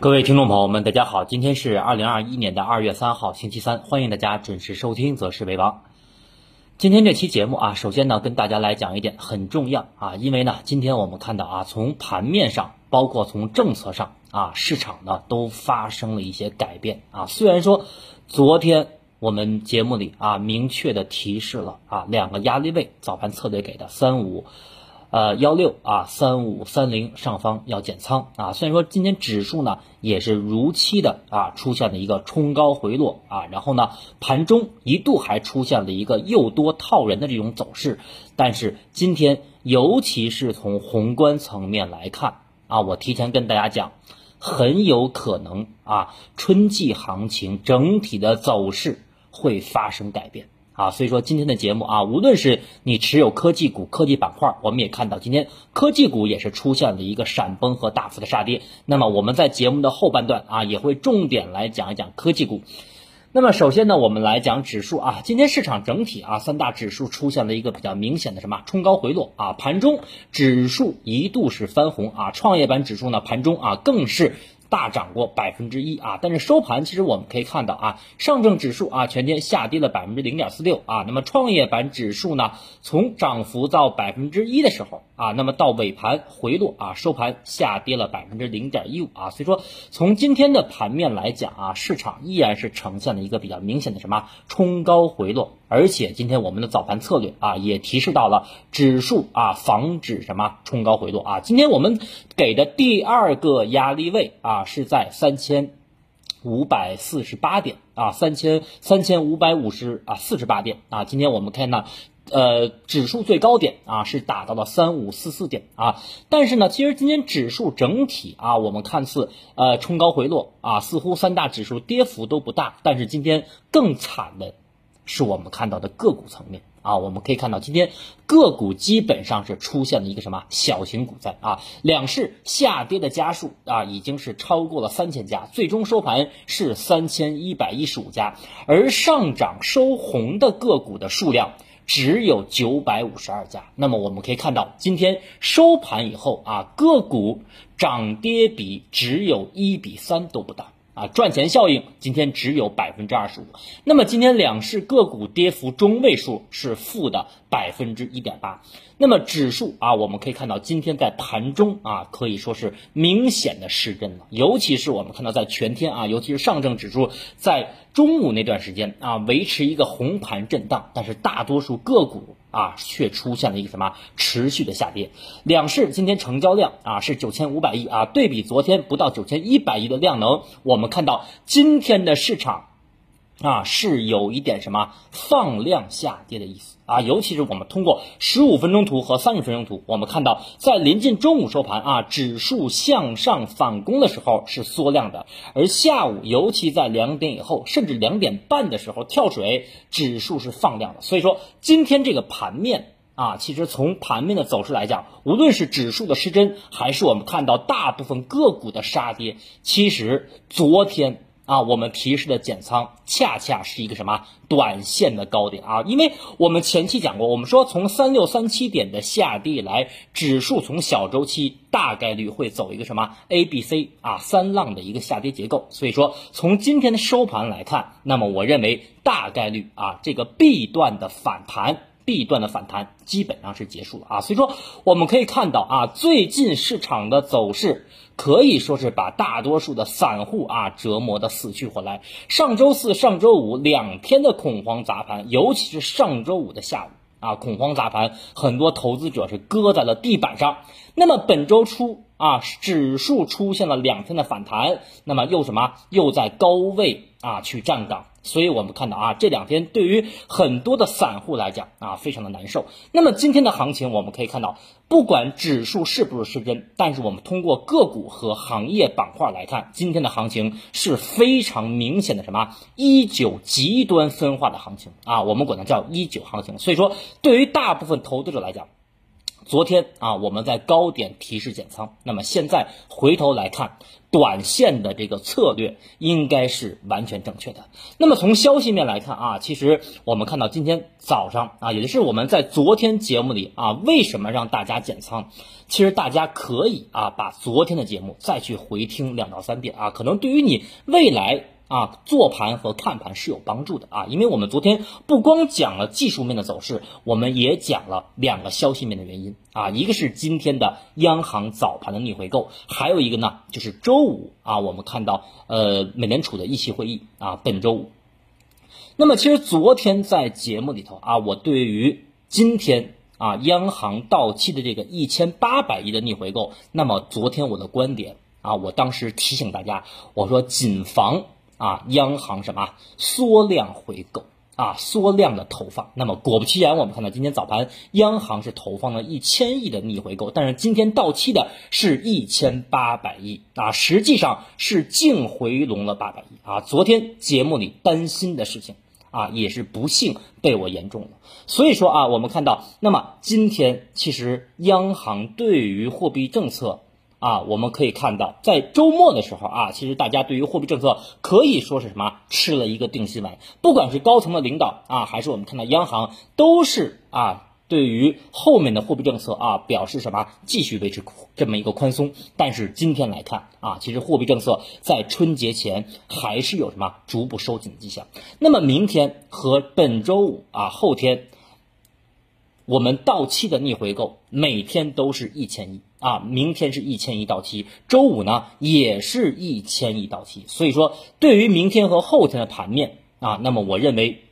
各位听众朋友们，大家好，今天是二零二一年的二月三号，星期三，欢迎大家准时收听《则是为王》。今天这期节目啊，首先呢，跟大家来讲一点很重要啊，因为呢，今天我们看到啊，从盘面上，包括从政策上啊，市场呢都发生了一些改变啊。虽然说昨天我们节目里啊，明确的提示了啊，两个压力位，早盘策略给的三五。呃，幺六啊，三五三零上方要减仓啊。虽然说今天指数呢也是如期的啊出现了一个冲高回落啊，然后呢盘中一度还出现了一个诱多套人的这种走势，但是今天尤其是从宏观层面来看啊，我提前跟大家讲，很有可能啊春季行情整体的走势会发生改变。啊，所以说今天的节目啊，无论是你持有科技股、科技板块，我们也看到今天科技股也是出现了一个闪崩和大幅的杀跌。那么我们在节目的后半段啊，也会重点来讲一讲科技股。那么首先呢，我们来讲指数啊，今天市场整体啊，三大指数出现了一个比较明显的什么冲高回落啊，盘中指数一度是翻红啊，创业板指数呢盘中啊更是。大涨过百分之一啊，但是收盘其实我们可以看到啊，上证指数啊全天下跌了百分之零点四六啊，那么创业板指数呢从涨幅到百分之一的时候啊，那么到尾盘回落啊，收盘下跌了百分之零点一五啊，所以说从今天的盘面来讲啊，市场依然是呈现了一个比较明显的什么冲高回落。而且今天我们的早盘策略啊，也提示到了指数啊，防止什么冲高回落啊。今天我们给的第二个压力位啊，是在三千五百四十八点啊，三千三千五百五十啊四十八点啊。今天我们看到，呃，指数最高点啊是达到了三五四四点啊。但是呢，其实今天指数整体啊，我们看似呃冲高回落啊，似乎三大指数跌幅都不大，但是今天更惨的。是我们看到的个股层面啊，我们可以看到今天个股基本上是出现了一个什么小型股灾啊，两市下跌的家数啊已经是超过了三千家，最终收盘是三千一百一十五家，而上涨收红的个股的数量只有九百五十二家。那么我们可以看到，今天收盘以后啊，个股涨跌比只有一比三都不到。啊，赚钱效应今天只有百分之二十五，那么今天两市个股跌幅中位数是负的百分之一点八，那么指数啊，我们可以看到今天在盘中啊，可以说是明显的失真了，尤其是我们看到在全天啊，尤其是上证指数在中午那段时间啊，维持一个红盘震荡，但是大多数个股。啊，却出现了一个什么持续的下跌。两市今天成交量啊是九千五百亿啊，对比昨天不到九千一百亿的量能，我们看到今天的市场。啊，是有一点什么放量下跌的意思啊，尤其是我们通过十五分钟图和三十分钟图，我们看到在临近中午收盘啊，指数向上反攻的时候是缩量的，而下午尤其在两点以后，甚至两点半的时候跳水，指数是放量的。所以说今天这个盘面啊，其实从盘面的走势来讲，无论是指数的失真，还是我们看到大部分个股的杀跌，其实昨天。啊，我们提示的减仓恰恰是一个什么短线的高点啊？因为我们前期讲过，我们说从三六三七点的下跌以来，指数从小周期大概率会走一个什么 A B C 啊三浪的一个下跌结构。所以说，从今天的收盘来看，那么我认为大概率啊这个 B 段的反弹，B 段的反弹基本上是结束了啊。所以说，我们可以看到啊，最近市场的走势。可以说是把大多数的散户啊折磨的死去活来。上周四、上周五两天的恐慌砸盘，尤其是上周五的下午啊，恐慌砸盘，很多投资者是搁在了地板上。那么本周初啊，指数出现了两天的反弹，那么又什么？又在高位啊去站岗。所以我们看到啊，这两天对于很多的散户来讲啊，非常的难受。那么今天的行情，我们可以看到，不管指数是不是失真，但是我们通过个股和行业板块来看，今天的行情是非常明显的什么一九极端分化的行情啊，我们管它叫一九行情。所以说，对于大部分投资者来讲，昨天啊，我们在高点提示减仓，那么现在回头来看，短线的这个策略应该是完全正确的。那么从消息面来看啊，其实我们看到今天早上啊，也就是我们在昨天节目里啊，为什么让大家减仓？其实大家可以啊，把昨天的节目再去回听两到三遍啊，可能对于你未来。啊，做盘和看盘是有帮助的啊，因为我们昨天不光讲了技术面的走势，我们也讲了两个消息面的原因啊，一个是今天的央行早盘的逆回购，还有一个呢就是周五啊，我们看到呃美联储的议息会议啊，本周五。那么其实昨天在节目里头啊，我对于今天啊央行到期的这个一千八百亿的逆回购，那么昨天我的观点啊，我当时提醒大家，我说谨防。啊，央行什么缩量回购啊，缩量的投放。那么果不其然，我们看到今天早盘央行是投放了一千亿的逆回购，但是今天到期的是一千八百亿啊，实际上是净回笼了八百亿啊。昨天节目里担心的事情啊，也是不幸被我言中了。所以说啊，我们看到，那么今天其实央行对于货币政策。啊，我们可以看到，在周末的时候啊，其实大家对于货币政策可以说是什么吃了一个定心丸。不管是高层的领导啊，还是我们看到央行，都是啊，对于后面的货币政策啊，表示什么继续维持这么一个宽松。但是今天来看啊，其实货币政策在春节前还是有什么逐步收紧的迹象。那么明天和本周五啊，后天。我们到期的逆回购每天都是一千亿啊，明天是一千亿到期，周五呢也是一千亿到期，所以说对于明天和后天的盘面啊，那么我认为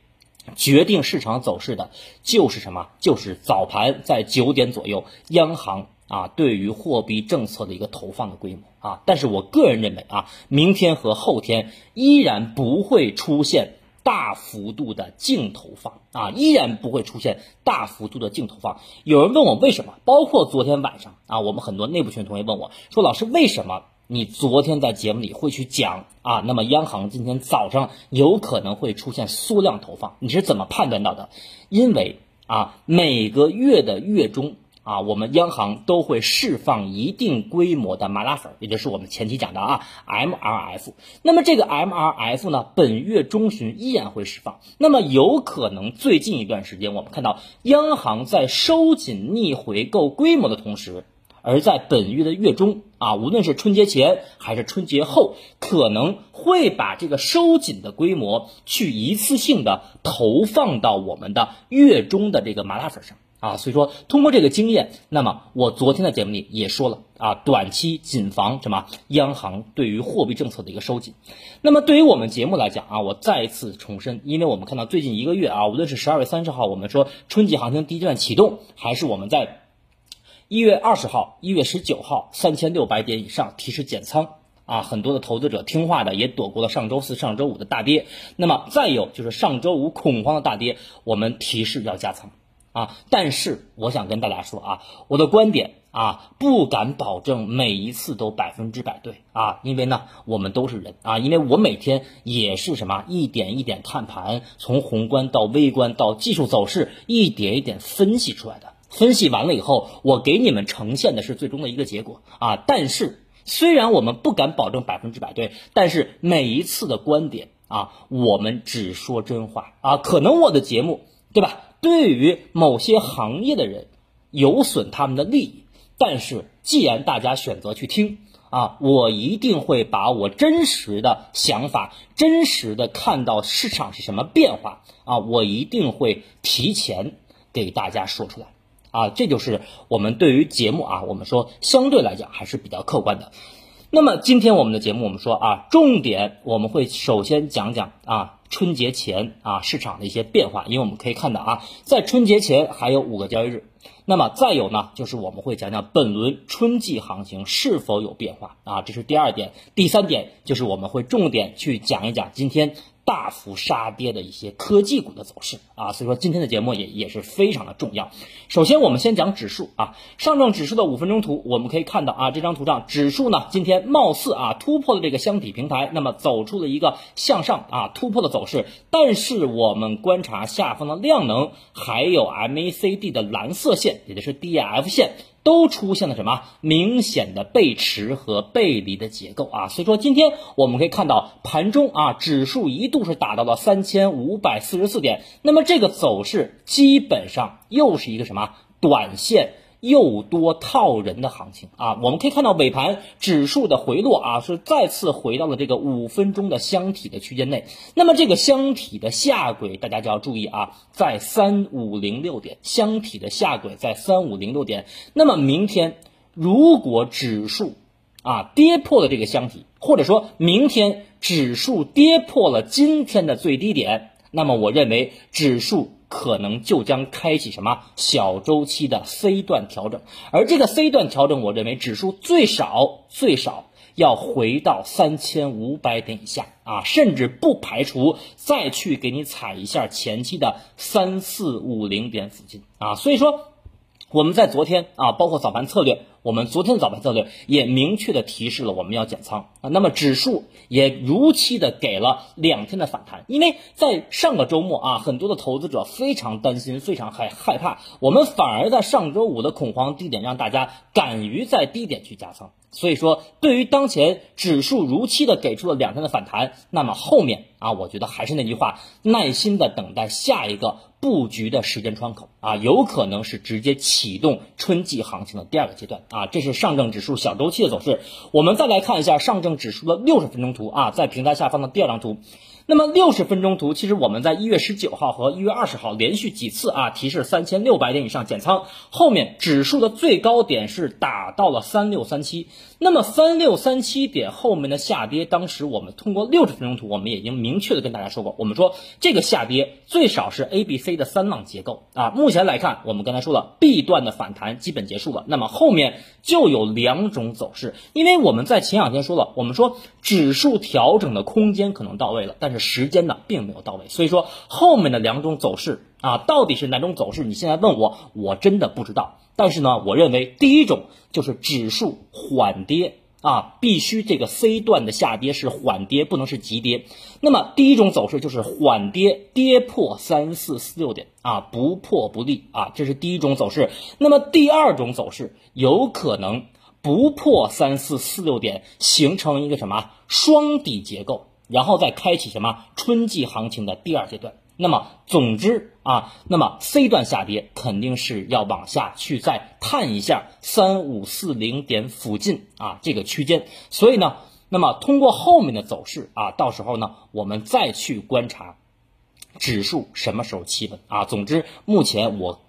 决定市场走势的就是什么？就是早盘在九点左右，央行啊对于货币政策的一个投放的规模啊，但是我个人认为啊，明天和后天依然不会出现。大幅度的净投放啊，依然不会出现大幅度的净投放。有人问我为什么？包括昨天晚上啊，我们很多内部群同学问我说：“老师，为什么你昨天在节目里会去讲啊？那么央行今天早上有可能会出现缩量投放，你是怎么判断到的？因为啊，每个月的月中。”啊，我们央行都会释放一定规模的麻辣粉，也就是我们前期讲的啊，MRF。那么这个 MRF 呢，本月中旬依然会释放。那么有可能最近一段时间，我们看到央行在收紧逆回购规模的同时，而在本月的月中啊，无论是春节前还是春节后，可能会把这个收紧的规模去一次性的投放到我们的月中的这个麻辣粉上。啊，所以说通过这个经验，那么我昨天的节目里也说了啊，短期谨防什么央行对于货币政策的一个收紧。那么对于我们节目来讲啊，我再一次重申，因为我们看到最近一个月啊，无论是十二月三十号我们说春季行情第一阶段启动，还是我们在一月二十号、一月十九号三千六百点以上提示减仓啊，很多的投资者听话的也躲过了上周四、上周五的大跌。那么再有就是上周五恐慌的大跌，我们提示要加仓。啊，但是我想跟大家说啊，我的观点啊，不敢保证每一次都百分之百对啊，因为呢，我们都是人啊，因为我每天也是什么一点一点看盘，从宏观到微观到技术走势，一点一点分析出来的。分析完了以后，我给你们呈现的是最终的一个结果啊。但是虽然我们不敢保证百分之百对，但是每一次的观点啊，我们只说真话啊。可能我的节目，对吧？对于某些行业的人有损他们的利益，但是既然大家选择去听啊，我一定会把我真实的想法、真实的看到市场是什么变化啊，我一定会提前给大家说出来啊，这就是我们对于节目啊，我们说相对来讲还是比较客观的。那么今天我们的节目，我们说啊，重点我们会首先讲讲啊。春节前啊，市场的一些变化，因为我们可以看到啊，在春节前还有五个交易日，那么再有呢，就是我们会讲讲本轮春季行情是否有变化啊，这是第二点。第三点就是我们会重点去讲一讲今天大幅杀跌的一些科技股的走势啊，所以说今天的节目也也是非常的重要。首先我们先讲指数啊，上证指数的五分钟图，我们可以看到啊，这张图上指数呢今天貌似啊突破了这个箱体平台，那么走出了一个向上啊突破的走势，但是我们观察下方的量能还有 MACD 的蓝色线，也就是 DIF 线。都出现了什么明显的背驰和背离的结构啊？所以说今天我们可以看到盘中啊，指数一度是达到了三千五百四十四点，那么这个走势基本上又是一个什么短线？又多套人的行情啊，我们可以看到尾盘指数的回落啊，是再次回到了这个五分钟的箱体的区间内。那么这个箱体的下轨，大家就要注意啊，在三五零六点，箱体的下轨在三五零六点。那么明天如果指数啊跌破了这个箱体，或者说明天指数跌破了今天的最低点，那么我认为指数。可能就将开启什么小周期的 C 段调整，而这个 C 段调整，我认为指数最少最少要回到三千五百点以下啊，甚至不排除再去给你踩一下前期的三四五零点附近啊，所以说我们在昨天啊，包括早盘策略。我们昨天的早盘策略也明确的提示了我们要减仓啊，那么指数也如期的给了两天的反弹，因为在上个周末啊，很多的投资者非常担心，非常害害怕，我们反而在上周五的恐慌低点让大家敢于在低点去加仓，所以说对于当前指数如期的给出了两天的反弹，那么后面啊，我觉得还是那句话，耐心的等待下一个布局的时间窗口啊，有可能是直接启动春季行情的第二个阶段啊。这是上证指数小周期的走势。我们再来看一下上证指数的六十分钟图啊，在平台下方的第二张图。那么六十分钟图，其实我们在一月十九号和一月二十号连续几次啊提示三千六百点以上减仓，后面指数的最高点是打到了三六三七。那么三六三七点后面的下跌，当时我们通过六十分钟图，我们已经明确的跟大家说过，我们说这个下跌最少是 A B C 的三浪结构啊。目前来看，我们刚才说了 B 段的反弹基本结束了，那么后面就有两种走势，因为我们在前两天说了，我们说指数调整的空间可能到位了，但是。时间呢并没有到位，所以说后面的两种走势啊，到底是哪种走势？你现在问我，我真的不知道。但是呢，我认为第一种就是指数缓跌啊，必须这个 C 段的下跌是缓跌，不能是急跌。那么第一种走势就是缓跌，跌破三四四六点啊，不破不立啊，这是第一种走势。那么第二种走势有可能不破三四四六点，形成一个什么双底结构。然后再开启什么春季行情的第二阶段？那么总之啊，那么 C 段下跌肯定是要往下去再探一下三五四零点附近啊这个区间。所以呢，那么通过后面的走势啊，到时候呢我们再去观察指数什么时候企稳啊。总之，目前我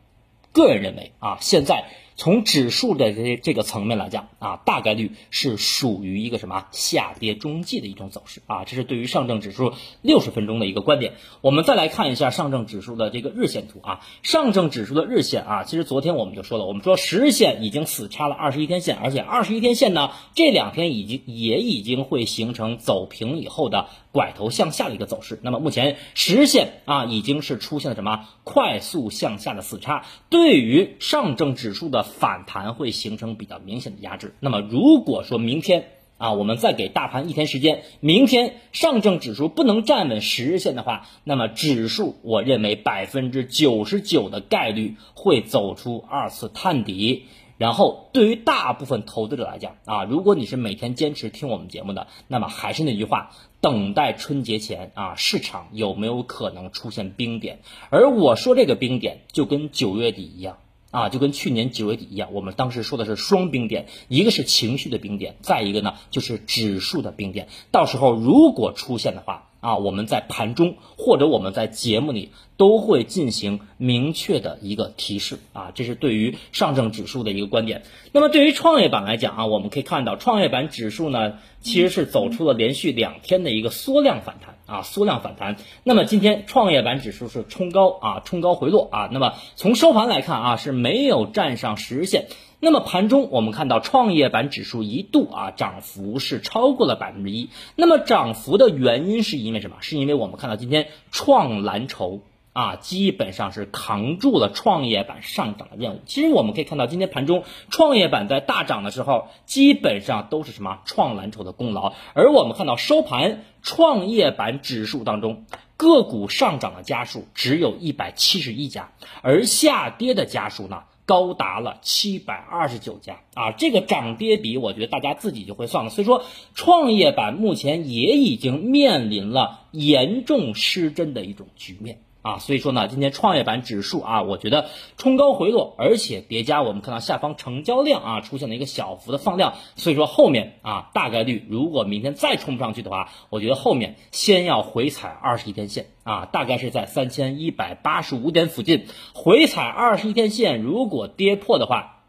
个人认为啊，现在。从指数的这这个层面来讲啊，大概率是属于一个什么下跌中继的一种走势啊，这是对于上证指数六十分钟的一个观点。我们再来看一下上证指数的这个日线图啊，上证指数的日线啊，其实昨天我们就说了，我们说十日线已经死叉了二十一天线，而且二十一天线呢，这两天已经也已经会形成走平以后的拐头向下的一个走势。那么目前十日线啊，已经是出现了什么快速向下的死叉，对于上证指数的。反弹会形成比较明显的压制。那么如果说明天啊，我们再给大盘一天时间，明天上证指数不能站稳十日线的话，那么指数我认为百分之九十九的概率会走出二次探底。然后对于大部分投资者来讲啊，如果你是每天坚持听我们节目的，那么还是那句话，等待春节前啊，市场有没有可能出现冰点？而我说这个冰点就跟九月底一样。啊，就跟去年九月底一样，我们当时说的是双冰点，一个是情绪的冰点，再一个呢就是指数的冰点。到时候如果出现的话，啊，我们在盘中或者我们在节目里都会进行明确的一个提示啊，这是对于上证指数的一个观点。那么对于创业板来讲啊，我们可以看到创业板指数呢其实是走出了连续两天的一个缩量反弹啊，缩量反弹。那么今天创业板指数是冲高啊，冲高回落啊。那么从收盘来看啊，是没有站上十日线。那么盘中我们看到创业板指数一度啊涨幅是超过了百分之一。那么涨幅的原因是因为什么？是因为我们看到今天创蓝筹啊基本上是扛住了创业板上涨的任务。其实我们可以看到今天盘中创业板在大涨的时候，基本上都是什么创蓝筹的功劳。而我们看到收盘创业板指数当中个股上涨的家数只有一百七十一家，而下跌的家数呢？高达了七百二十九家啊！这个涨跌比，我觉得大家自己就会算了。所以说，创业板目前也已经面临了严重失真的一种局面。啊，所以说呢，今天创业板指数啊，我觉得冲高回落，而且叠加我们看到下方成交量啊出现了一个小幅的放量，所以说后面啊大概率如果明天再冲不上去的话，我觉得后面先要回踩二十一天线啊，大概是在三千一百八十五点附近回踩二十一天线，如果跌破的话，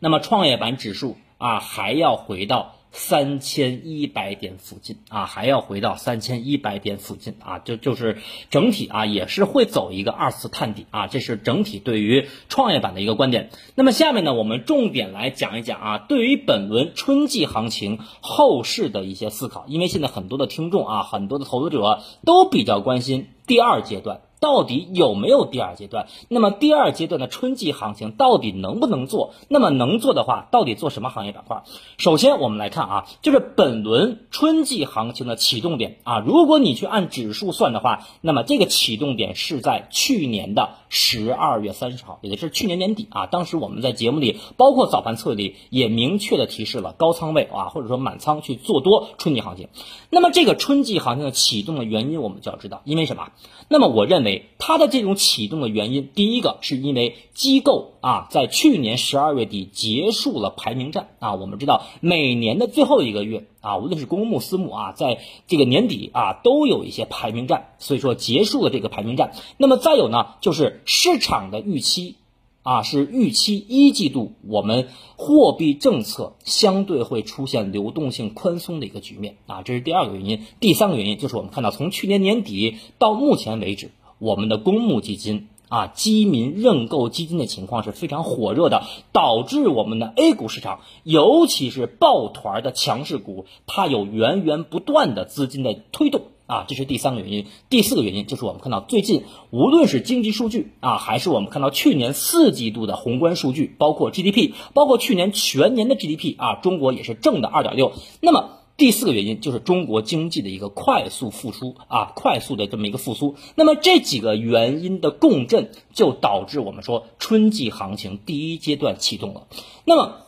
那么创业板指数啊还要回到。三千一百点附近啊，还要回到三千一百点附近啊，就就是整体啊，也是会走一个二次探底啊，这是整体对于创业板的一个观点。那么下面呢，我们重点来讲一讲啊，对于本轮春季行情后市的一些思考，因为现在很多的听众啊，很多的投资者都比较关心第二阶段。到底有没有第二阶段？那么第二阶段的春季行情到底能不能做？那么能做的话，到底做什么行业板块？首先我们来看啊，就是本轮春季行情的启动点啊，如果你去按指数算的话，那么这个启动点是在去年的十二月三十号，也就是去年年底啊。当时我们在节目里，包括早盘测里也明确的提示了高仓位啊，或者说满仓去做多春季行情。那么这个春季行情的启动的原因，我们就要知道，因为什么？那么我认为。它的这种启动的原因，第一个是因为机构啊，在去年十二月底结束了排名战啊。我们知道，每年的最后一个月啊，无论是公募私募啊，在这个年底啊，都有一些排名战，所以说结束了这个排名战。那么再有呢，就是市场的预期啊，是预期一季度我们货币政策相对会出现流动性宽松的一个局面啊，这是第二个原因。第三个原因就是我们看到，从去年年底到目前为止。我们的公募基金啊，基民认购基金的情况是非常火热的，导致我们的 A 股市场，尤其是抱团的强势股，它有源源不断的资金的推动啊，这是第三个原因。第四个原因就是我们看到最近无论是经济数据啊，还是我们看到去年四季度的宏观数据，包括 GDP，包括去年全年的 GDP 啊，中国也是正的二点六。那么第四个原因就是中国经济的一个快速复苏啊，快速的这么一个复苏。那么这几个原因的共振，就导致我们说春季行情第一阶段启动了。那么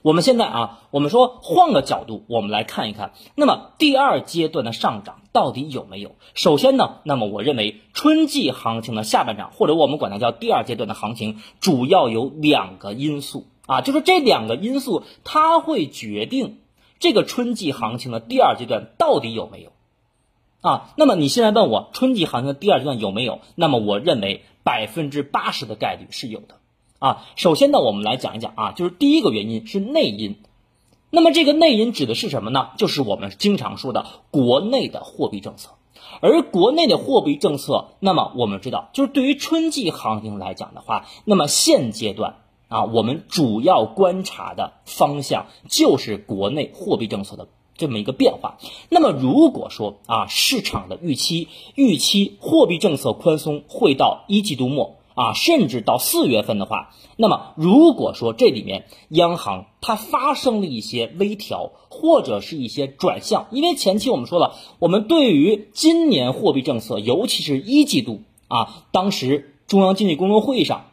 我们现在啊，我们说换个角度，我们来看一看，那么第二阶段的上涨到底有没有？首先呢，那么我认为春季行情的下半场，或者我们管它叫第二阶段的行情，主要有两个因素啊，就是这两个因素它会决定。这个春季行情的第二阶段到底有没有啊？那么你现在问我春季行情的第二阶段有没有？那么我认为百分之八十的概率是有的啊。首先呢，我们来讲一讲啊，就是第一个原因是内因。那么这个内因指的是什么呢？就是我们经常说的国内的货币政策。而国内的货币政策，那么我们知道，就是对于春季行情来讲的话，那么现阶段。啊，我们主要观察的方向就是国内货币政策的这么一个变化。那么，如果说啊，市场的预期预期货币政策宽松会到一季度末啊，甚至到四月份的话，那么如果说这里面央行它发生了一些微调或者是一些转向，因为前期我们说了，我们对于今年货币政策，尤其是一季度啊，当时中央经济工作会议上。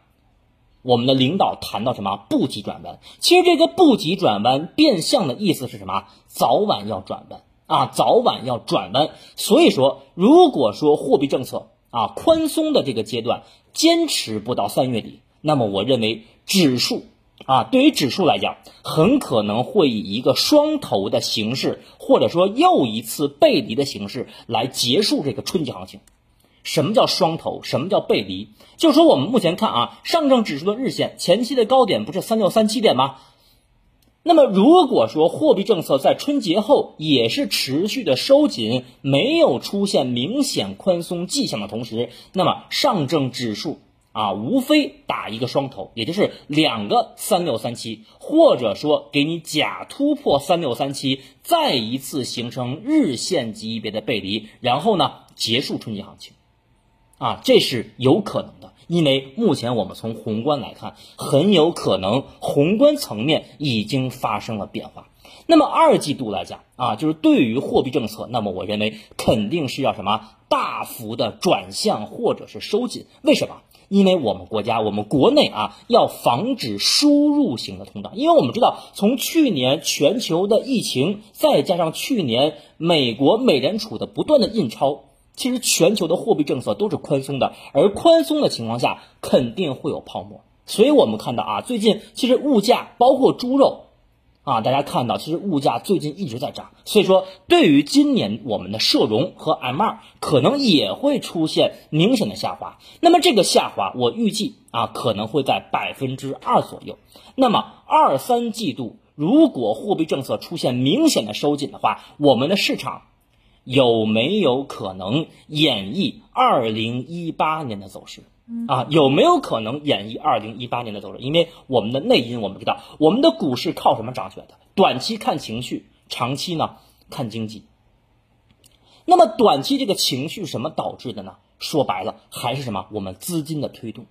我们的领导谈到什么不急转弯？其实这个不急转弯变相的意思是什么？早晚要转弯啊，早晚要转弯。所以说，如果说货币政策啊宽松的这个阶段坚持不到三月底，那么我认为指数啊对于指数来讲，很可能会以一个双头的形式，或者说又一次背离的形式来结束这个春季行情。什么叫双头？什么叫背离？就说我们目前看啊，上证指数的日线前期的高点不是三六三七点吗？那么如果说货币政策在春节后也是持续的收紧，没有出现明显宽松迹象的同时，那么上证指数。啊，无非打一个双头，也就是两个三六三七，或者说给你假突破三六三七，再一次形成日线级别的背离，然后呢结束春季行情，啊，这是有可能的，因为目前我们从宏观来看，很有可能宏观层面已经发生了变化。那么二季度来讲啊，就是对于货币政策，那么我认为肯定是要什么大幅的转向或者是收紧。为什么？因为我们国家，我们国内啊，要防止输入型的通胀。因为我们知道，从去年全球的疫情，再加上去年美国美联储的不断的印钞，其实全球的货币政策都是宽松的。而宽松的情况下，肯定会有泡沫。所以我们看到啊，最近其实物价包括猪肉。啊，大家看到，其实物价最近一直在涨，所以说对于今年我们的社融和 M 二可能也会出现明显的下滑。那么这个下滑，我预计啊可能会在百分之二左右。那么二三季度如果货币政策出现明显的收紧的话，我们的市场有没有可能演绎二零一八年的走势？啊，有没有可能演绎二零一八年的走势？因为我们的内因，我们知道，我们的股市靠什么涨起来的？短期看情绪，长期呢看经济。那么短期这个情绪什么导致的呢？说白了还是什么？我们资金的推动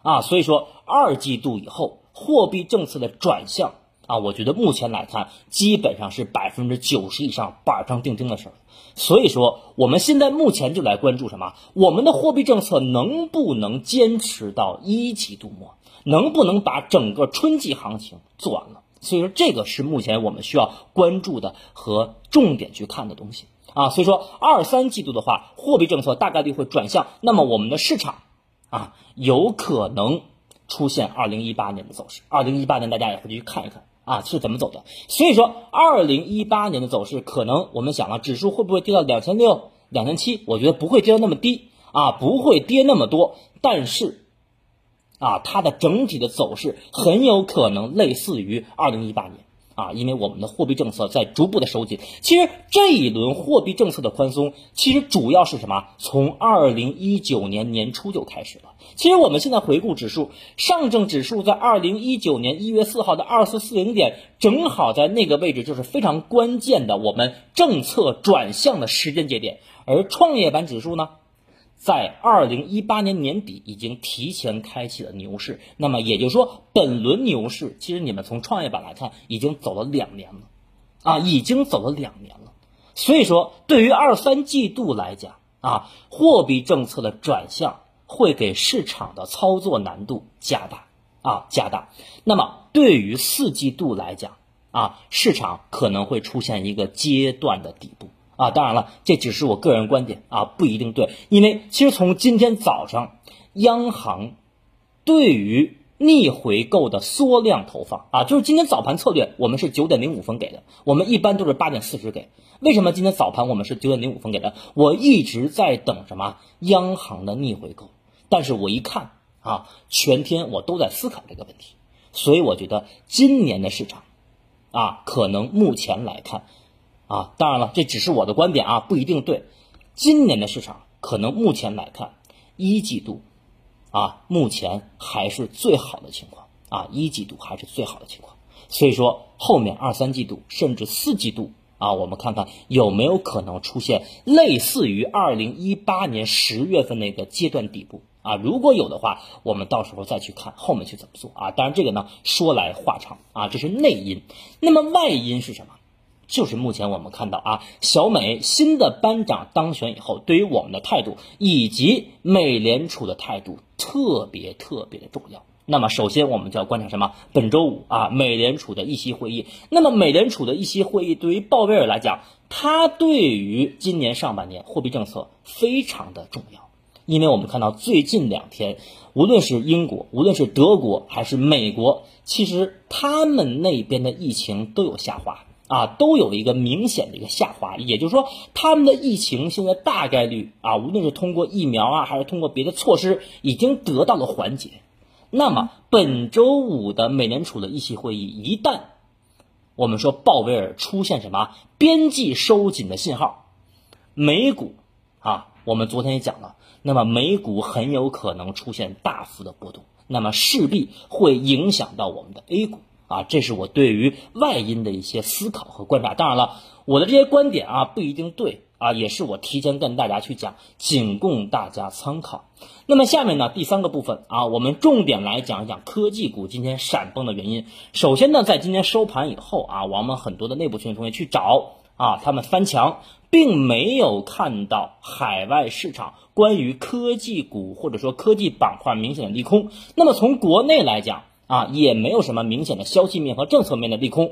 啊。所以说二季度以后货币政策的转向啊，我觉得目前来看基本上是百分之九十以上板上钉钉的事儿。所以说，我们现在目前就来关注什么？我们的货币政策能不能坚持到一季度末？能不能把整个春季行情做完了？所以说，这个是目前我们需要关注的和重点去看的东西啊。所以说，二三季度的话，货币政策大概率会转向，那么我们的市场啊，有可能出现二零一八年的走势。二零一八年大家也会去看一看。啊，是怎么走的？所以说，二零一八年的走势，可能我们想了，指数会不会跌到两千六、两千七？我觉得不会跌到那么低啊，不会跌那么多。但是，啊，它的整体的走势很有可能类似于二零一八年。啊，因为我们的货币政策在逐步的收紧。其实这一轮货币政策的宽松，其实主要是什么？从二零一九年年初就开始了。其实我们现在回顾指数，上证指数在二零一九年一月四号的二四四零点，正好在那个位置，就是非常关键的我们政策转向的时间节点。而创业板指数呢？在二零一八年年底已经提前开启了牛市，那么也就是说，本轮牛市其实你们从创业板来看，已经走了两年了，啊，已经走了两年了。所以说，对于二三季度来讲，啊，货币政策的转向会给市场的操作难度加大，啊，加大。那么对于四季度来讲，啊，市场可能会出现一个阶段的底部。啊，当然了，这只是我个人观点啊，不一定对。因为其实从今天早上，央行对于逆回购的缩量投放啊，就是今天早盘策略，我们是九点零五分给的，我们一般都是八点四十给。为什么今天早盘我们是九点零五分给的？我一直在等什么央行的逆回购，但是我一看啊，全天我都在思考这个问题，所以我觉得今年的市场啊，可能目前来看。啊，当然了，这只是我的观点啊，不一定对。今年的市场可能目前来看，一季度，啊，目前还是最好的情况啊，一季度还是最好的情况。所以说，后面二三季度甚至四季度啊，我们看看有没有可能出现类似于二零一八年十月份那个阶段底部啊。如果有的话，我们到时候再去看后面去怎么做啊。当然，这个呢说来话长啊，这是内因。那么外因是什么？就是目前我们看到啊，小美新的班长当选以后，对于我们的态度以及美联储的态度特别特别的重要。那么首先我们就要观察什么？本周五啊，美联储的议息会议。那么美联储的议息会议对于鲍威尔来讲，他对于今年上半年货币政策非常的重要，因为我们看到最近两天，无论是英国，无论是德国还是美国，其实他们那边的疫情都有下滑。啊，都有一个明显的一个下滑，也就是说，他们的疫情现在大概率啊，无论是通过疫苗啊，还是通过别的措施，已经得到了缓解。那么本周五的美联储的议息会议，一旦我们说鲍威尔出现什么边际收紧的信号，美股啊我们昨天也讲了，那么美股很有可能出现大幅的波动，那么势必会影响到我们的 A 股啊，这是我对于外因的一些思考和观察。当然了，我的这些观点啊不一定对。啊，也是我提前跟大家去讲，仅供大家参考。那么下面呢，第三个部分啊，我们重点来讲一讲科技股今天闪崩的原因。首先呢，在今天收盘以后啊，我们很多的内部群同学去找啊，他们翻墙，并没有看到海外市场关于科技股或者说科技板块明显的利空。那么从国内来讲啊，也没有什么明显的消息面和政策面的利空。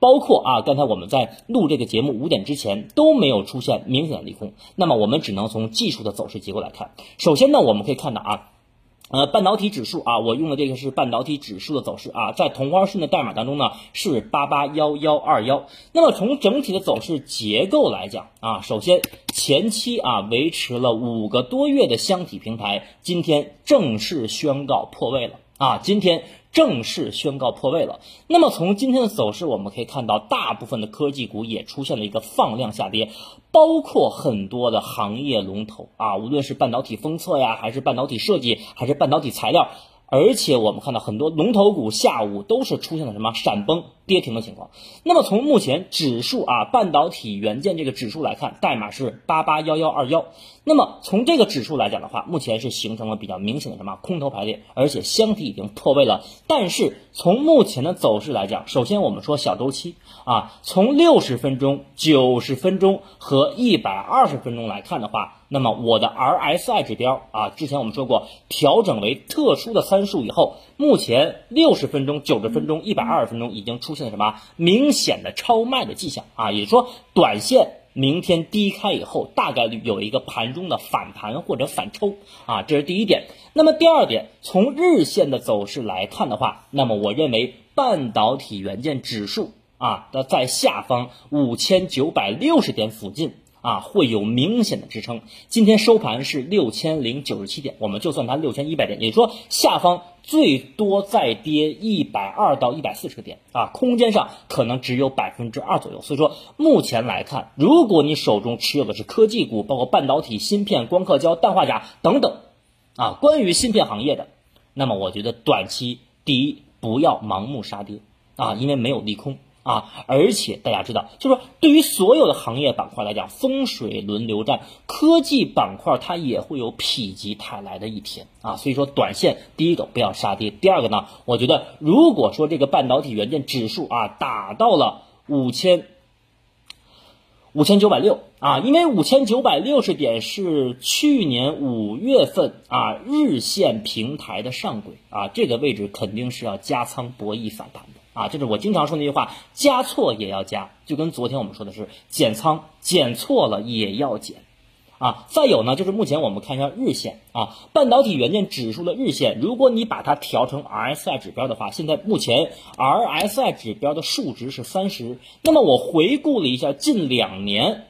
包括啊，刚才我们在录这个节目五点之前都没有出现明显的利空，那么我们只能从技术的走势结构来看。首先呢，我们可以看到啊，呃，半导体指数啊，我用的这个是半导体指数的走势啊，在同花顺的代码当中呢是八八幺幺二幺。那么从整体的走势结构来讲啊，首先前期啊维持了五个多月的箱体平台，今天正式宣告破位了啊，今天。正式宣告破位了。那么从今天的走势，我们可以看到，大部分的科技股也出现了一个放量下跌，包括很多的行业龙头啊，无论是半导体封测呀，还是半导体设计，还是半导体材料。而且我们看到很多龙头股下午都是出现了什么闪崩跌停的情况。那么从目前指数啊，半导体元件这个指数来看，代码是八八幺幺二幺。那么从这个指数来讲的话，目前是形成了比较明显的什么空头排列，而且箱体已经破位了。但是从目前的走势来讲，首先我们说小周期啊，从六十分钟、九十分钟和一百二十分钟来看的话。那么我的 RSI 指标啊，之前我们说过，调整为特殊的参数以后，目前六十分钟、九十分钟、一百二十分钟已经出现了什么明显的超卖的迹象啊，也就是说，短线明天低开以后，大概率有一个盘中的反弹或者反抽啊，这是第一点。那么第二点，从日线的走势来看的话，那么我认为半导体元件指数啊的在下方五千九百六十点附近。啊，会有明显的支撑。今天收盘是六千零九十七点，我们就算它六千一百点，也就是说下方最多再跌一百二到一百四十个点啊，空间上可能只有百分之二左右。所以说目前来看，如果你手中持有的是科技股，包括半导体、芯片、光刻胶、氮化钾等等啊，关于芯片行业的，那么我觉得短期第一不要盲目杀跌啊，因为没有利空。啊，而且大家知道，就是说，对于所有的行业板块来讲，风水轮流转，科技板块它也会有否极泰来的一天啊。所以说，短线第一个不要杀跌，第二个呢，我觉得如果说这个半导体元件指数啊达到了五千五千九百六啊，因为五千九百六十点是去年五月份啊日线平台的上轨啊，这个位置肯定是要加仓博弈反弹的。啊，就是我经常说那句话，加错也要加，就跟昨天我们说的是减仓减错了也要减，啊，再有呢，就是目前我们看一下日线啊，半导体元件指数的日线，如果你把它调成 RSI 指标的话，现在目前 RSI 指标的数值是三十，那么我回顾了一下近两年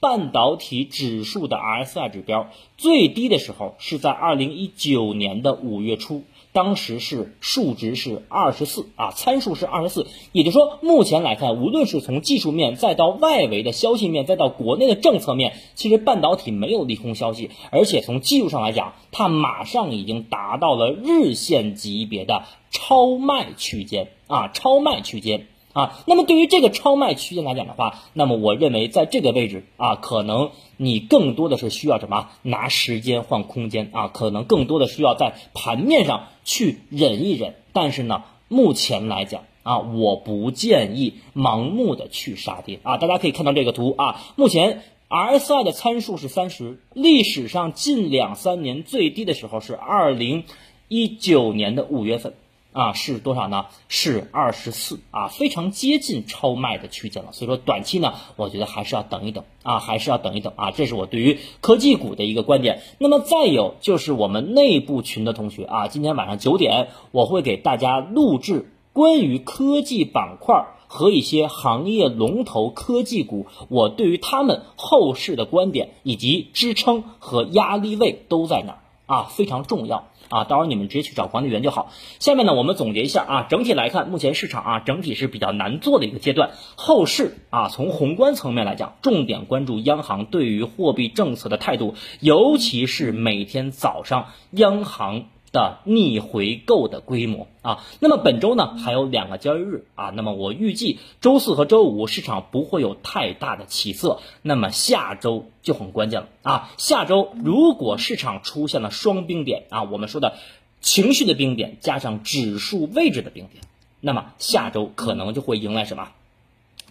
半导体指数的 RSI 指标，最低的时候是在二零一九年的五月初。当时是数值是二十四啊，参数是二十四，也就是说，目前来看，无论是从技术面，再到外围的消息面，再到国内的政策面，其实半导体没有利空消息，而且从技术上来讲，它马上已经达到了日线级别的超卖区间啊，超卖区间。啊，那么对于这个超卖区间来讲的话，那么我认为在这个位置啊，可能你更多的是需要什么？拿时间换空间啊，可能更多的需要在盘面上去忍一忍。但是呢，目前来讲啊，我不建议盲目的去杀跌啊。大家可以看到这个图啊，目前 RSI 的参数是三十，历史上近两三年最低的时候是二零一九年的五月份。啊，是多少呢？是二十四啊，非常接近超卖的区间了。所以说，短期呢，我觉得还是要等一等啊，还是要等一等啊。这是我对于科技股的一个观点。那么再有就是我们内部群的同学啊，今天晚上九点我会给大家录制关于科技板块和一些行业龙头科技股，我对于他们后市的观点以及支撑和压力位都在哪儿。啊，非常重要啊。到时候你们直接去找管理员就好。下面呢，我们总结一下啊，整体来看，目前市场啊整体是比较难做的一个阶段。后市啊，从宏观层面来讲，重点关注央行对于货币政策的态度，尤其是每天早上央行。的逆回购的规模啊，那么本周呢还有两个交易日啊，那么我预计周四和周五市场不会有太大的起色，那么下周就很关键了啊，下周如果市场出现了双冰点啊，我们说的情绪的冰点加上指数位置的冰点，那么下周可能就会迎来什么？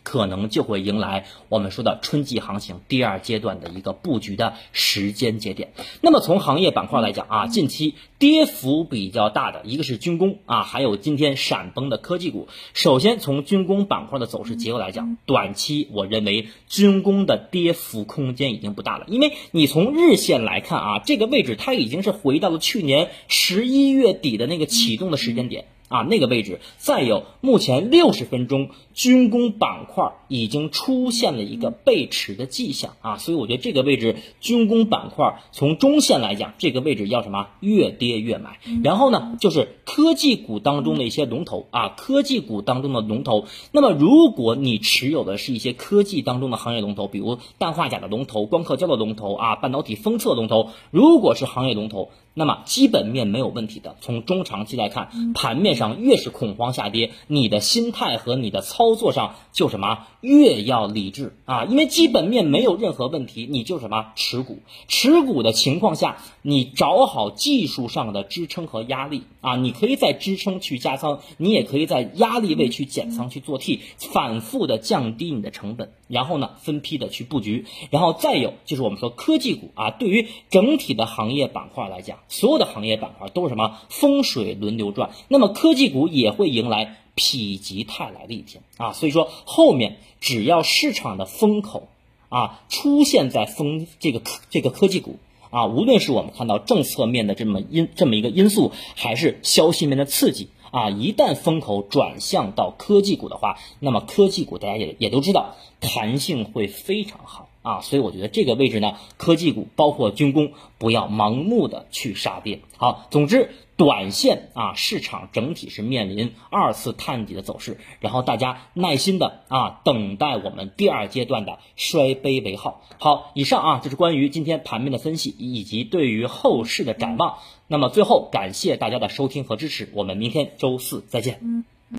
可能就会迎来我们说的春季行情第二阶段的一个布局的时间节点。那么从行业板块来讲啊，近期跌幅比较大的一个是军工啊，还有今天闪崩的科技股。首先从军工板块的走势结构来讲，短期我认为军工的跌幅空间已经不大了，因为你从日线来看啊，这个位置它已经是回到了去年十一月底的那个启动的时间点。啊，那个位置，再有目前六十分钟军工板块已经出现了一个背驰的迹象啊，所以我觉得这个位置军工板块从中线来讲，这个位置要什么？越跌越买。然后呢，就是科技股当中的一些龙头啊，科技股当中的龙头。那么如果你持有的是一些科技当中的行业龙头，比如氮化钾的龙头、光刻胶的龙头啊，半导体封测龙头，如果是行业龙头。那么基本面没有问题的，从中长期来看，盘面上越是恐慌下跌，你的心态和你的操作上就什么越要理智。啊，因为基本面没有任何问题，你就什么持股，持股的情况下，你找好技术上的支撑和压力。啊，你可以在支撑去加仓，你也可以在压力位去减仓去做 T，反复的降低你的成本，然后呢分批的去布局，然后再有就是我们说科技股啊，对于整体的行业板块来讲。所有的行业板块都是什么风水轮流转，那么科技股也会迎来否极泰来的一天啊！所以说后面只要市场的风口啊出现在风这个这个科技股啊，无论是我们看到政策面的这么因这么一个因素，还是消息面的刺激啊，一旦风口转向到科技股的话，那么科技股大家也也都知道，弹性会非常好。啊，所以我觉得这个位置呢，科技股包括军工，不要盲目的去杀跌。好，总之，短线啊，市场整体是面临二次探底的走势，然后大家耐心的啊，等待我们第二阶段的摔杯为号。好，以上啊，就是关于今天盘面的分析以及对于后市的展望。那么最后，感谢大家的收听和支持，我们明天周四再见。